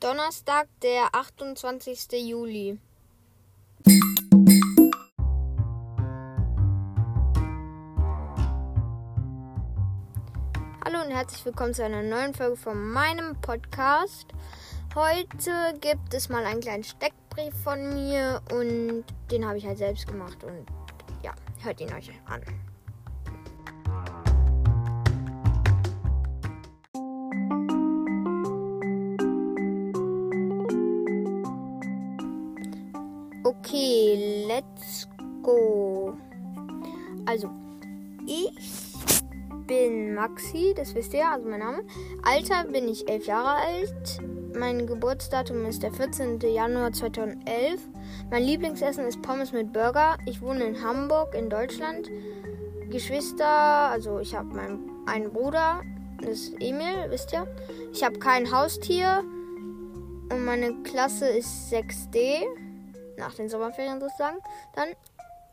Donnerstag, der 28. Juli. Hallo und herzlich willkommen zu einer neuen Folge von meinem Podcast. Heute gibt es mal einen kleinen Steckbrief von mir und den habe ich halt selbst gemacht und ja, hört ihn euch an. Okay, let's go. Also, ich bin Maxi, das wisst ihr, also mein Name. Alter bin ich elf Jahre alt. Mein Geburtsdatum ist der 14. Januar 2011. Mein Lieblingsessen ist Pommes mit Burger. Ich wohne in Hamburg in Deutschland. Geschwister, also ich habe meinen einen Bruder, das ist Emil, wisst ihr. Ich habe kein Haustier und meine Klasse ist 6D nach den Sommerferien sozusagen. Dann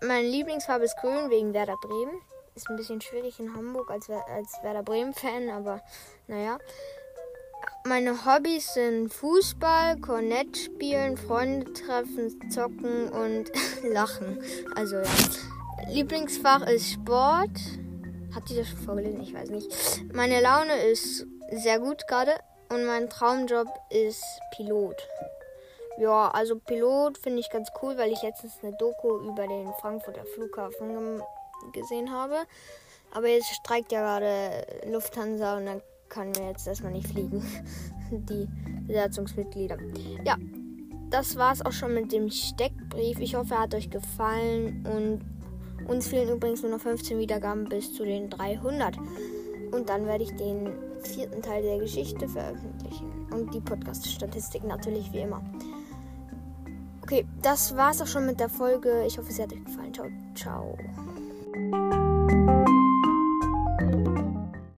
meine Lieblingsfarbe ist grün wegen Werder Bremen. Ist ein bisschen schwierig in Hamburg als, als Werder Bremen-Fan, aber naja. Meine Hobbys sind Fußball, Kornett spielen, Freunde treffen, zocken und lachen. Also ja. Lieblingsfach ist Sport. Hat die das schon vorgelesen? Ich weiß nicht. Meine Laune ist sehr gut gerade und mein Traumjob ist Pilot. Ja, also Pilot finde ich ganz cool, weil ich letztens eine Doku über den Frankfurter Flughafen gesehen habe. Aber jetzt streikt ja gerade Lufthansa und dann können wir jetzt erstmal nicht fliegen. Die Besatzungsmitglieder. Ja, das war es auch schon mit dem Steckbrief. Ich hoffe, er hat euch gefallen und uns fehlen übrigens nur noch 15 Wiedergaben bis zu den 300. Und dann werde ich den vierten Teil der Geschichte veröffentlichen. Und die Podcast-Statistik natürlich wie immer. Okay, das war's auch schon mit der Folge. Ich hoffe, es hat euch gefallen. Ciao, ciao.